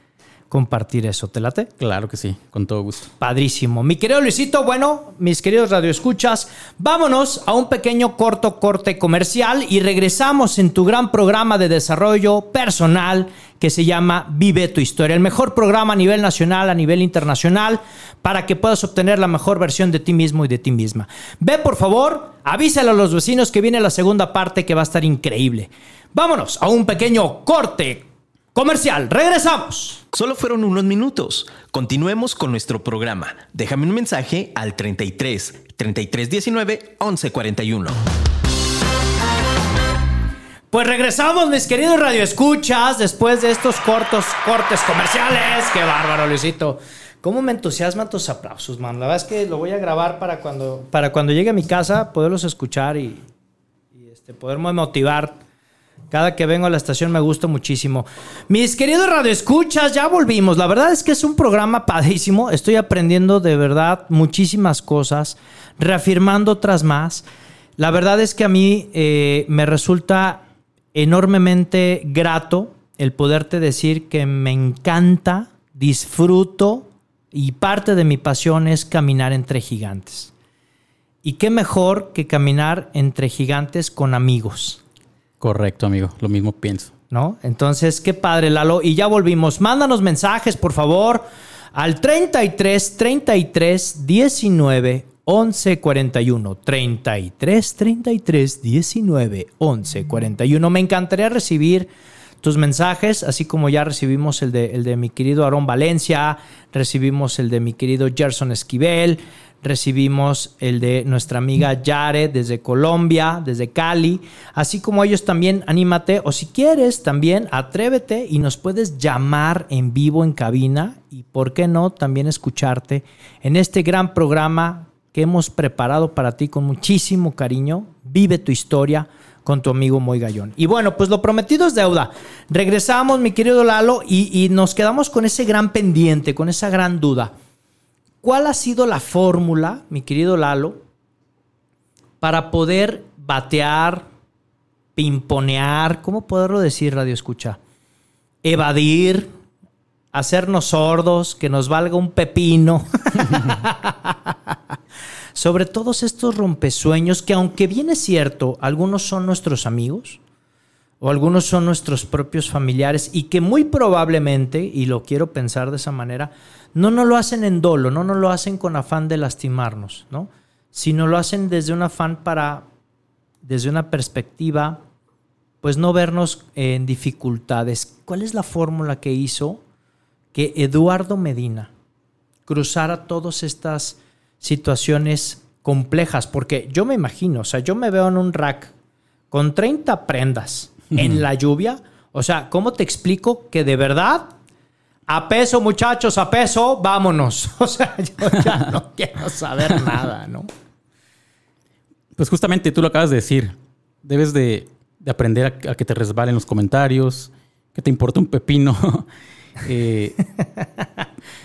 compartir eso. ¿Te late? Claro que sí, con todo gusto. Padrísimo. Mi querido Luisito, bueno, mis queridos radioescuchas, vámonos a un pequeño corto corte comercial y regresamos en tu gran programa de desarrollo personal que se llama Vive tu historia, el mejor programa a nivel nacional, a nivel internacional, para que puedas obtener la mejor versión de ti mismo y de ti misma. Ve, por favor, avísale a los vecinos que viene la segunda parte que va a estar increíble. Vámonos a un pequeño corte comercial. Regresamos. Solo fueron unos minutos. Continuemos con nuestro programa. Déjame un mensaje al 33 33 19 11 41. Pues regresamos, mis queridos radioescuchas, después de estos cortos cortes comerciales. ¡Qué bárbaro, Luisito! ¿Cómo me entusiasman tus aplausos, man? La verdad es que lo voy a grabar para cuando, para cuando llegue a mi casa, poderlos escuchar y, y, este, poderme motivar. Cada que vengo a la estación me gusta muchísimo. Mis queridos radioescuchas, ya volvimos. La verdad es que es un programa padrísimo. Estoy aprendiendo de verdad muchísimas cosas, reafirmando otras más. La verdad es que a mí eh, me resulta enormemente grato el poderte decir que me encanta, disfruto y parte de mi pasión es caminar entre gigantes. Y qué mejor que caminar entre gigantes con amigos. Correcto, amigo. Lo mismo pienso. ¿No? Entonces, qué padre, Lalo. Y ya volvimos. Mándanos mensajes, por favor, al 33 33 19 11 41. 33 33 19 11 41. Me encantaría recibir tus mensajes, así como ya recibimos el de, el de mi querido Aarón Valencia, recibimos el de mi querido Gerson Esquivel, recibimos el de nuestra amiga Yare desde Colombia, desde Cali, así como ellos también, anímate o si quieres también atrévete y nos puedes llamar en vivo en cabina y por qué no también escucharte en este gran programa que hemos preparado para ti con muchísimo cariño. Vive tu historia con tu amigo Moy Gallón. Y bueno, pues lo prometido es deuda. Regresamos, mi querido Lalo, y, y nos quedamos con ese gran pendiente, con esa gran duda. ¿Cuál ha sido la fórmula, mi querido Lalo, para poder batear, pimponear, ¿cómo poderlo decir, Radio Escucha? Evadir, hacernos sordos, que nos valga un pepino. Sobre todos estos rompesueños que aunque bien es cierto, algunos son nuestros amigos o algunos son nuestros propios familiares y que muy probablemente, y lo quiero pensar de esa manera, no nos lo hacen en dolo, no nos lo hacen con afán de lastimarnos, ¿no? Sino lo hacen desde un afán para, desde una perspectiva, pues no vernos en dificultades. ¿Cuál es la fórmula que hizo que Eduardo Medina cruzara todas estas situaciones complejas? Porque yo me imagino, o sea, yo me veo en un rack con 30 prendas en la lluvia. O sea, ¿cómo te explico que de verdad a peso, muchachos, a peso, vámonos. O sea, yo ya no quiero saber nada, ¿no? Pues justamente tú lo acabas de decir. Debes de, aprender a, que te resbalen los comentarios, que te importa un pepino. Eh,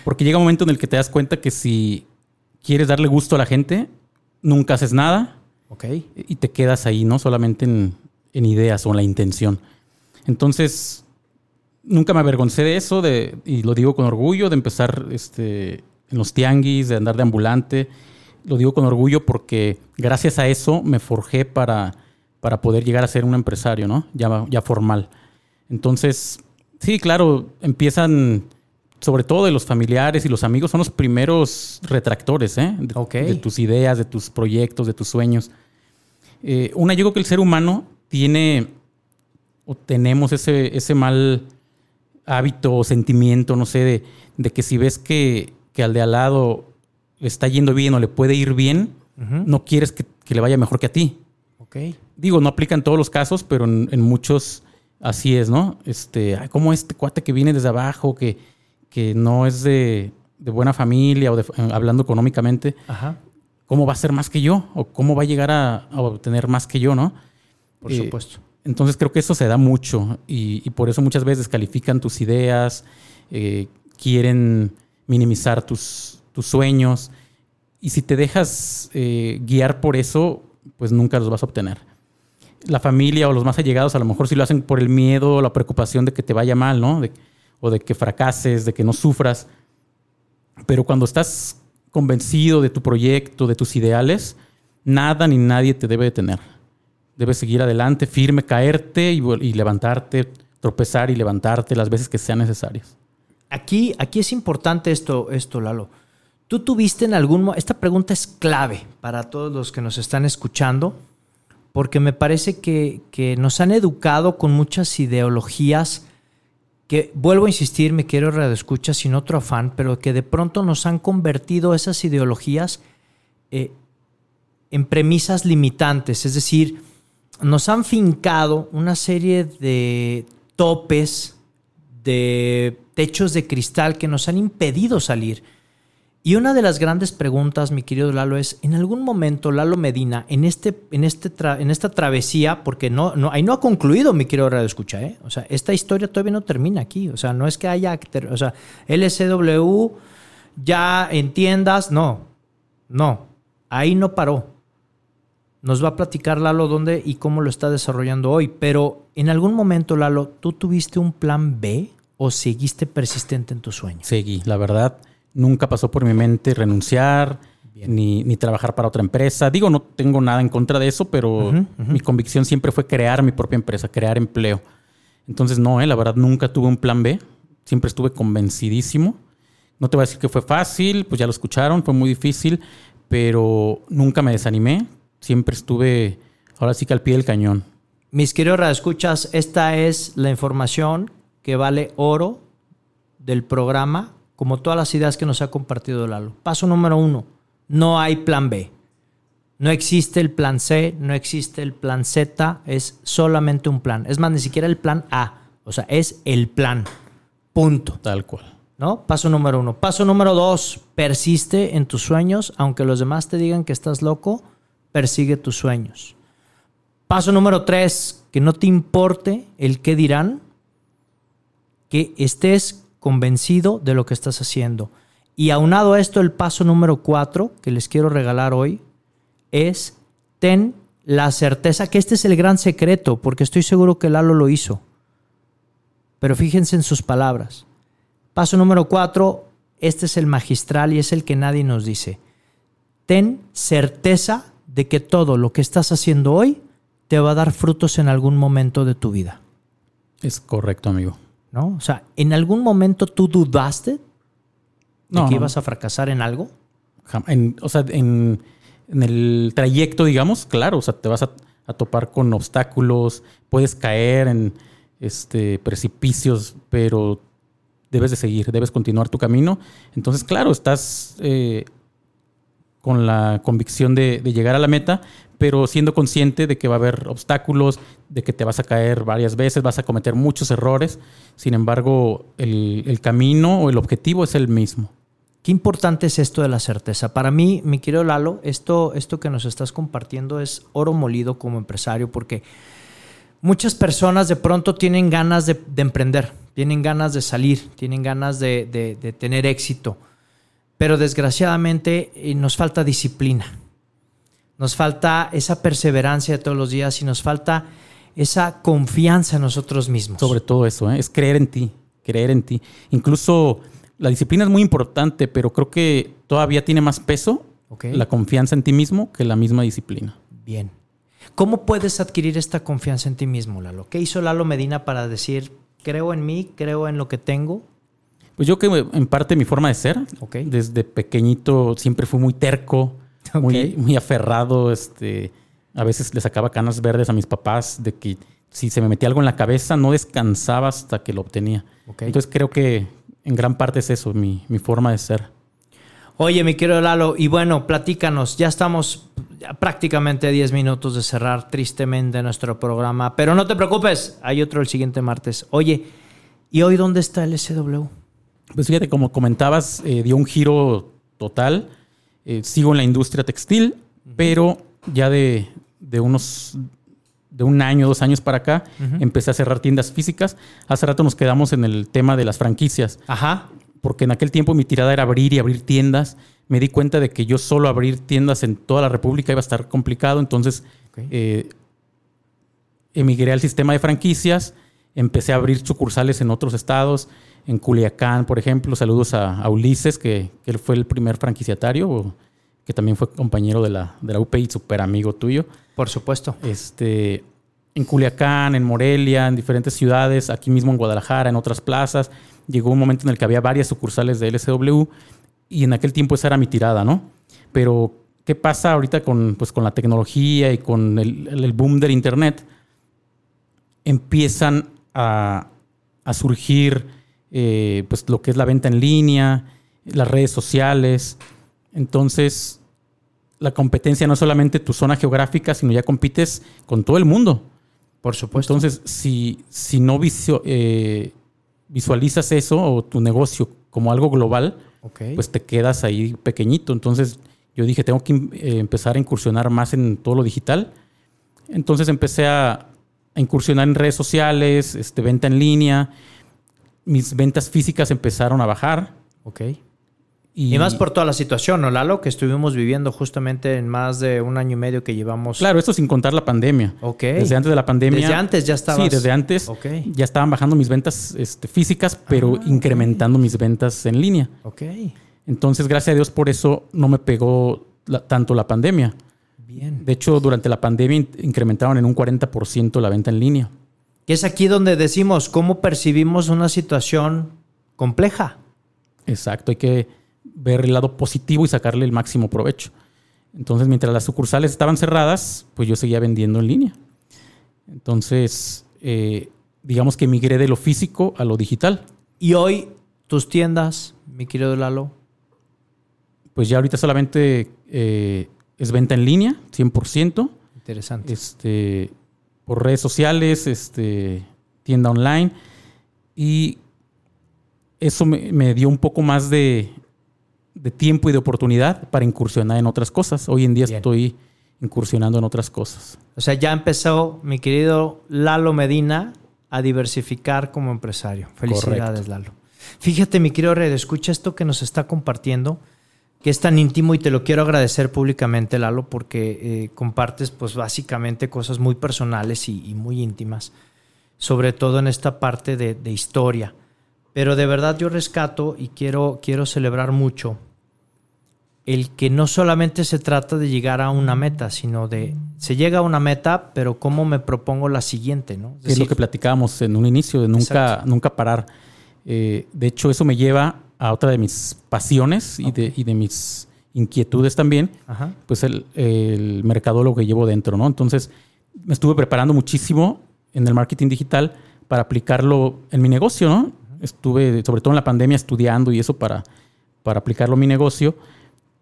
porque llega un momento en el que te das cuenta que si quieres darle gusto a la gente, nunca haces nada. Ok. Y te quedas ahí, ¿no? Solamente en, en ideas o en la intención. Entonces, nunca me avergoncé de eso, de, y lo digo con orgullo, de empezar este, en los tianguis, de andar de ambulante. Lo digo con orgullo porque gracias a eso me forjé para, para poder llegar a ser un empresario, ¿no? Ya, ya formal. Entonces, sí, claro, empiezan, sobre todo de los familiares y los amigos, son los primeros retractores, ¿eh? De, tus ideas, de tus proyectos, de tus sueños. Eh, una, yo creo que el ser humano tiene o tenemos ese, ese mal hábito o sentimiento, no sé, de, que si ves que, al de al lado está yendo bien o le puede ir bien, no quieres que, le vaya mejor que a ti. Okay. Digo, no aplica en todos los casos, pero en, muchos así es, ¿no? Este, como este cuate que viene desde abajo, que, que no es de, buena familia o eh, hablando económicamente, ¿cómo va a ser más que yo? ¿O cómo va a llegar a, obtener más que yo, no? Por supuesto. Entonces creo que eso se da mucho y, por eso muchas veces descalifican tus ideas, eh, quieren minimizar tus, tus, sueños y si te dejas eh, guiar por eso, pues nunca los vas a obtener. La familia o los más allegados a lo mejor sí lo hacen por el miedo o la preocupación de que te vaya mal, ¿no? O de que fracases, de que no sufras. Pero cuando estás convencido de tu proyecto, de tus ideales, nada ni nadie te debe detener. Debes seguir adelante, firme, caerte y, levantarte, tropezar y levantarte las veces que sean necesarias. Aquí, aquí es importante esto, esto, Lalo. ¿Tú tuviste en algún momento, esta pregunta es clave para todos los que nos están escuchando, porque me parece que, que nos han educado con muchas ideologías que, vuelvo a insistir, me quiero radioescuchar sin otro afán, pero que de pronto nos han convertido esas ideologías eh, en premisas limitantes, es decir, nos han fincado una serie de topes, de techos de cristal que nos han impedido salir. Y una de las grandes preguntas, mi querido Lalo, es, ¿en algún momento Lalo Medina, en, este, en, este en esta travesía, porque no, no, ahí no ha concluido, mi querido Radio Escucha, ¿eh? o sea, esta historia todavía no termina aquí, o sea, no es que haya, o sea, LCW ya entiendas, no, no, ahí no paró. Nos va a platicar Lalo dónde y cómo lo está desarrollando hoy. Pero en algún momento, Lalo, ¿tú tuviste un plan B o seguiste persistente en tu sueño? Seguí, la verdad. Nunca pasó por mi mente renunciar, ni, ni trabajar para otra empresa. Digo, no tengo nada en contra de eso, pero mi convicción siempre fue crear mi propia empresa, crear empleo. Entonces, no, eh, la verdad, nunca tuve un plan B. Siempre estuve convencidísimo. No te voy a decir que fue fácil, pues ya lo escucharon, fue muy difícil, pero nunca me desanimé. Siempre estuve, ahora sí que al pie del cañón. Mis queridos escuchas, esta es la información que vale oro del programa, como todas las ideas que nos ha compartido Lalo. Paso número uno, no hay plan B. No existe el plan C, no existe el plan Z, es solamente un plan. Es más, ni siquiera el plan A, o sea, es el plan. Punto. Tal cual. ¿No? Paso número uno. Paso número dos, persiste en tus sueños, aunque los demás te digan que estás loco, persigue tus sueños. Paso número tres, que no te importe el qué dirán, que estés convencido de lo que estás haciendo. Y aunado a esto, el paso número cuatro que les quiero regalar hoy es ten la certeza que este es el gran secreto, porque estoy seguro que Lalo lo hizo. Pero fíjense en sus palabras. Paso número cuatro, este es el magistral y es el que nadie nos dice. Ten certeza de que todo lo que estás haciendo hoy te va a dar frutos en algún momento de tu vida. Es correcto, amigo. ¿No? O sea, ¿en algún momento tú dudaste de que ibas a fracasar en algo? o sea, en, el trayecto, digamos, claro, o sea, te vas a, topar con obstáculos, puedes caer en este, precipicios, pero debes de seguir, debes continuar tu camino. Entonces, claro, estás eh, con la convicción de, llegar a la meta, pero siendo consciente de que va a haber obstáculos, de que te vas a caer varias veces, vas a cometer muchos errores. Sin embargo, el, camino o el objetivo es el mismo. Qué importante es esto de la certeza. Para mí, mi querido Lalo, esto, esto que nos estás compartiendo es oro molido como empresario, porque muchas personas de pronto tienen ganas de, emprender, tienen ganas de salir, tienen ganas de, de tener éxito pero desgraciadamente eh, nos falta disciplina, nos falta esa perseverancia de todos los días y nos falta esa confianza en nosotros mismos. Sobre todo eso, ¿eh? es creer en ti, creer en ti. Incluso la disciplina es muy importante, pero creo que todavía tiene más peso la confianza en ti mismo que la misma disciplina. Bien. ¿Cómo puedes adquirir esta confianza en ti mismo, Lalo? ¿Qué hizo Lalo Medina para decir, creo en mí, creo en lo que tengo pues yo que en parte mi forma de ser, desde pequeñito siempre fui muy terco, muy, muy aferrado, este, a veces le sacaba canas verdes a mis papás de que si se me metía algo en la cabeza no descansaba hasta que lo obtenía. Entonces creo que en gran parte es eso, mi, mi forma de ser. Oye, mi querido Lalo, y bueno, platícanos, ya estamos prácticamente 10 minutos de cerrar tristemente nuestro programa, pero no te preocupes, hay otro el siguiente martes. Oye, ¿y hoy dónde está el SW? Pues fíjate, como comentabas, eh, dio un giro total. Eh, sigo en la industria textil, pero ya de, unos de un año, dos años para acá, empecé a cerrar tiendas físicas. Hace rato nos quedamos en el tema de las franquicias. Ajá. Porque en aquel tiempo mi tirada era abrir y abrir tiendas. Me di cuenta de que yo solo abrir tiendas en toda la República iba a estar complicado. Entonces, eh, emigré al sistema de franquicias. Empecé a abrir sucursales en otros estados en Culiacán, por ejemplo. Saludos a, Ulises, que, él fue el primer franquiciatario, que también fue compañero de la, de la UP y súper amigo tuyo. Por supuesto. Este, en Culiacán, en Morelia, en diferentes ciudades, aquí mismo en Guadalajara, en otras plazas. Llegó un momento en el que había varias sucursales de LSW y en aquel tiempo esa era mi tirada, ¿no? Pero, ¿qué pasa ahorita con, pues, con la tecnología y con el, el boom del Internet? Empiezan a, a surgir eh, pues lo que es la venta en línea, las redes sociales. Entonces, la competencia no es solamente tu zona geográfica, sino ya compites con todo el mundo. Por supuesto. Entonces, si, si no eh, visualizas eso o tu negocio como algo global, pues te quedas ahí pequeñito. Entonces, yo dije, tengo que eh, empezar a incursionar más en todo lo digital. Entonces empecé a, a incursionar en redes sociales, este, venta en línea, mis ventas físicas empezaron a bajar. Ok. Y, más por toda la situación, ¿no, Lalo? Que estuvimos viviendo justamente en más de un año y medio que llevamos. Claro, esto sin contar la pandemia. Ok. Desde antes de la pandemia. Desde antes ya estaba. Sí, desde antes ya estaban bajando mis ventas este, físicas, pero ah, incrementando mis ventas en línea. Ok. Entonces, gracias a Dios por eso no me pegó la- tanto la pandemia. Bien. De hecho, durante la pandemia in- incrementaron en un 40% la venta en línea. Que es aquí donde decimos cómo percibimos una situación compleja. Exacto, hay que ver el lado positivo y sacarle el máximo provecho. Entonces, mientras las sucursales estaban cerradas, pues yo seguía vendiendo en línea. Entonces, eh, digamos que migré de lo físico a lo digital. Y hoy tus tiendas, mi querido Lalo, Pues ya ahorita solamente eh, es venta en línea, 100%. interesante. este, por redes sociales, este, tienda online. Y eso me, me dio un poco más de, de tiempo y de oportunidad para incursionar en otras cosas. Hoy en día Bien. estoy incursionando en otras cosas. O sea, ya empezó mi querido Lalo Medina a diversificar como empresario. Felicidades, Lalo. Fíjate, mi querido Red, escucha esto que nos está compartiendo, que es tan íntimo y te lo quiero agradecer públicamente, Lalo, porque eh, compartes, pues básicamente cosas muy personales y, y muy íntimas, sobre todo en esta parte de, de historia. Pero de verdad yo rescato y quiero, quiero celebrar mucho el que no solamente se trata de llegar a una meta, sino de se llega a una meta, pero cómo me propongo la siguiente, ¿no? Es, lo que platicábamos en un inicio, de nunca, Exacto. nunca parar. Eh, de hecho, eso me lleva a otra de mis pasiones y, de, y de mis inquietudes también, Ajá. pues el, el mercadólogo que llevo dentro, ¿no? Entonces, me estuve preparando muchísimo en el marketing digital para aplicarlo en mi negocio, ¿no? Estuve, sobre todo en la pandemia, estudiando y eso para, para aplicarlo a mi negocio,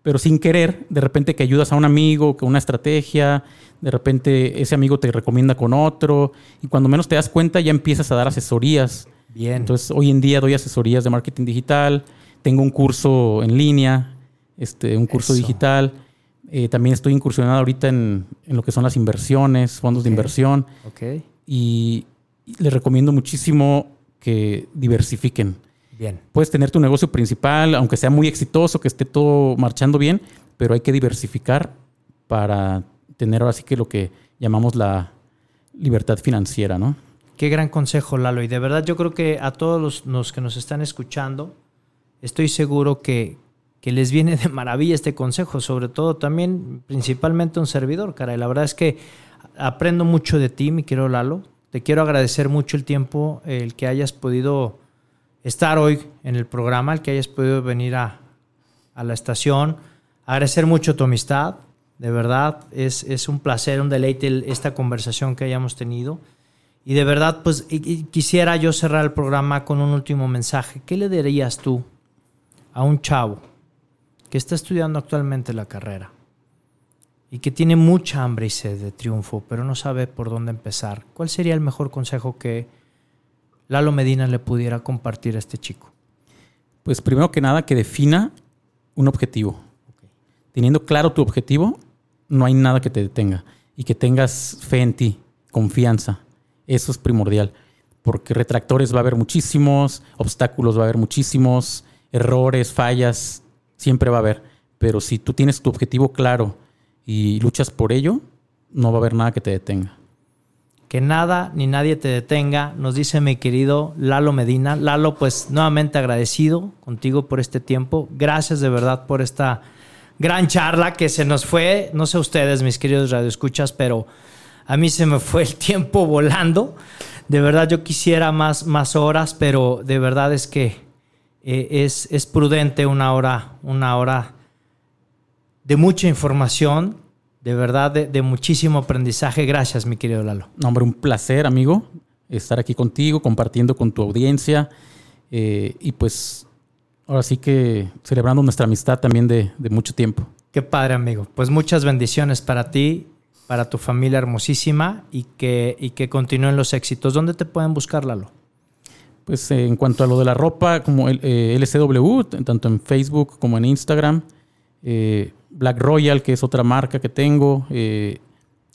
pero sin querer, de repente que ayudas a un amigo, con una estrategia, de repente ese amigo te recomienda con otro, y cuando menos te das cuenta ya empiezas a dar asesorías. Bien. Entonces, hoy en día doy asesorías de marketing digital, tengo un curso en línea, este, un curso Eso. digital. Eh, también estoy incursionado ahorita en, en lo que son las inversiones, fondos de inversión, ok. y les recomiendo muchísimo que diversifiquen. Bien. Puedes tener tu negocio principal, aunque sea muy exitoso, que esté todo marchando bien, pero hay que diversificar para tener ahora sí que lo que llamamos la libertad financiera, ¿no? Qué gran consejo, Lalo. Y de verdad yo creo que a todos los, los que nos están escuchando, estoy seguro que, que les viene de maravilla este consejo, sobre todo también, principalmente un servidor, cara. Y la verdad es que aprendo mucho de ti, mi querido Lalo. Te quiero agradecer mucho el tiempo, el que hayas podido estar hoy en el programa, el que hayas podido venir a, a la estación. Agradecer mucho tu amistad, de verdad. Es, es un placer, un deleite el- esta conversación que hayamos tenido. Y de verdad, pues quisiera yo cerrar el programa con un último mensaje. ¿Qué le dirías tú a un chavo que está estudiando actualmente la carrera y que tiene mucha hambre y sed de triunfo, pero no sabe por dónde empezar? ¿Cuál sería el mejor consejo que Lalo Medina le pudiera compartir a este chico? Pues primero que nada, que defina un objetivo. Teniendo claro tu objetivo, no hay nada que te detenga. Y que tengas fe en ti, confianza. Eso es primordial. Porque retractores va a haber muchísimos, obstáculos va a haber muchísimos, errores, fallas, siempre va a haber. Pero si tú tienes tu objetivo claro y luchas por ello, no va a haber nada que te detenga. que nada ni nadie te detenga, nos dice mi querido Lalo Medina. Lalo, pues nuevamente agradecido contigo por este tiempo. Gracias de verdad por esta gran charla que se nos fue, no sé ustedes, mis queridos radioescuchas, pero a mí se me fue el tiempo volando. De verdad yo quisiera más, más horas, pero de verdad es que eh, es, es prudente una hora, una hora de mucha información, de verdad de, de muchísimo aprendizaje. Gracias, mi querido Lalo. No, hombre, un placer, amigo, estar aquí contigo, compartiendo con tu audiencia. eh, y pues, ahora sí que celebrando nuestra amistad también de, de mucho tiempo. Qué padre, amigo. Pues muchas bendiciones para ti, para tu familia hermosísima y que, y que continúen los éxitos. ¿Dónde te pueden buscar, Lalo? Pues eh, en cuanto a lo de la ropa, como el, eh, LCW, tanto en Facebook como en Instagram. eh, Black Royal, que es otra marca que tengo. eh,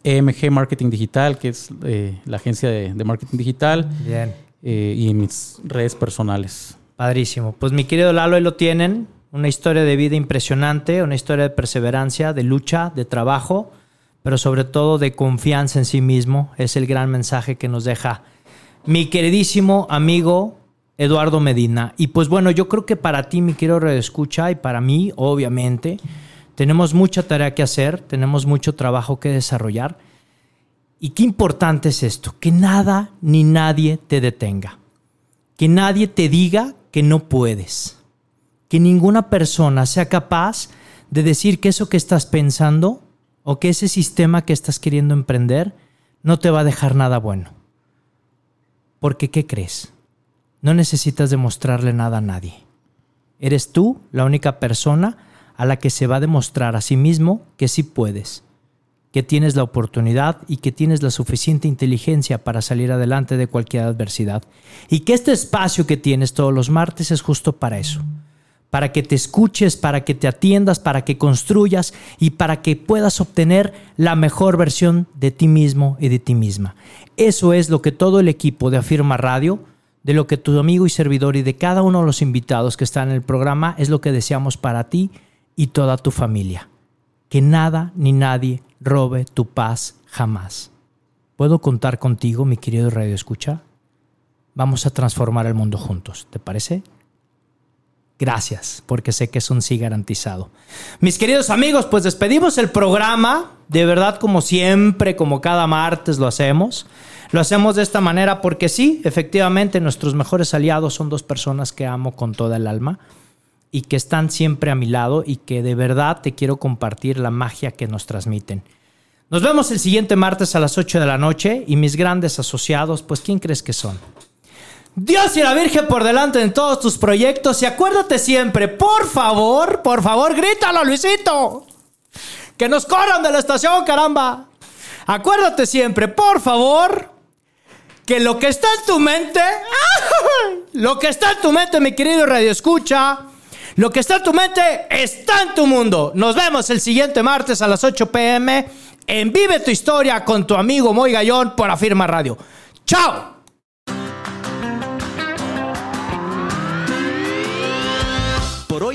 EMG Marketing Digital, que es eh, la agencia de, de marketing digital. Bien. y mis redes personales. Padrísimo. Pues mi querido Lalo, ahí lo tienen. Una historia de vida impresionante, una historia de perseverancia, de lucha, de trabajo, pero sobre todo de confianza en sí mismo. Es el gran mensaje que nos deja mi queridísimo amigo Eduardo Medina. Y pues bueno, yo creo que para ti, mi querido escucha y para mí, obviamente, Tenemos mucha tarea que hacer, tenemos mucho trabajo que desarrollar. Y qué importante es esto, que nada ni nadie te detenga. Que nadie te diga que no puedes. Que ninguna persona sea capaz de decir que eso que estás pensando o que ese sistema que estás queriendo emprender no te va a dejar nada bueno. Porque, ¿qué crees? No necesitas demostrarle nada a nadie. Eres tú la única persona a la que se va a demostrar a sí mismo que sí puedes, que tienes la oportunidad y que tienes la suficiente inteligencia para salir adelante de cualquier adversidad. Y que este espacio que tienes todos los martes es justo para eso para que te escuches, para que te atiendas, para que construyas y para que puedas obtener la mejor versión de ti mismo y de ti misma. Eso es lo que todo el equipo de Afirma Radio, de lo que tu amigo y servidor y de cada uno de los invitados que están en el programa es lo que deseamos para ti y toda tu familia. Que nada ni nadie robe tu paz jamás. ¿Puedo contar contigo, mi querido Radio Escucha? Vamos a transformar el mundo juntos, ¿te parece? Gracias, porque sé que es un sí garantizado. Mis queridos amigos, pues despedimos el programa. De verdad, como siempre, como cada martes lo hacemos. Lo hacemos de esta manera porque sí, efectivamente, nuestros mejores aliados son dos personas que amo con toda el alma y que están siempre a mi lado y que de verdad te quiero compartir la magia que nos transmiten. Nos vemos el siguiente martes a las 8 de la noche y mis grandes asociados, pues ¿quién crees que son? Dios y la Virgen por delante en todos tus proyectos y acuérdate siempre, por favor, por favor, grítalo, Luisito. Que nos corran de la estación, caramba. Acuérdate siempre, por favor, que lo que está en tu mente, lo que está en tu mente, mi querido Radio Escucha, lo que está en tu mente está en tu mundo. Nos vemos el siguiente martes a las 8 pm en Vive tu Historia con tu amigo Moy Gallón por Afirma Radio. ¡Chao!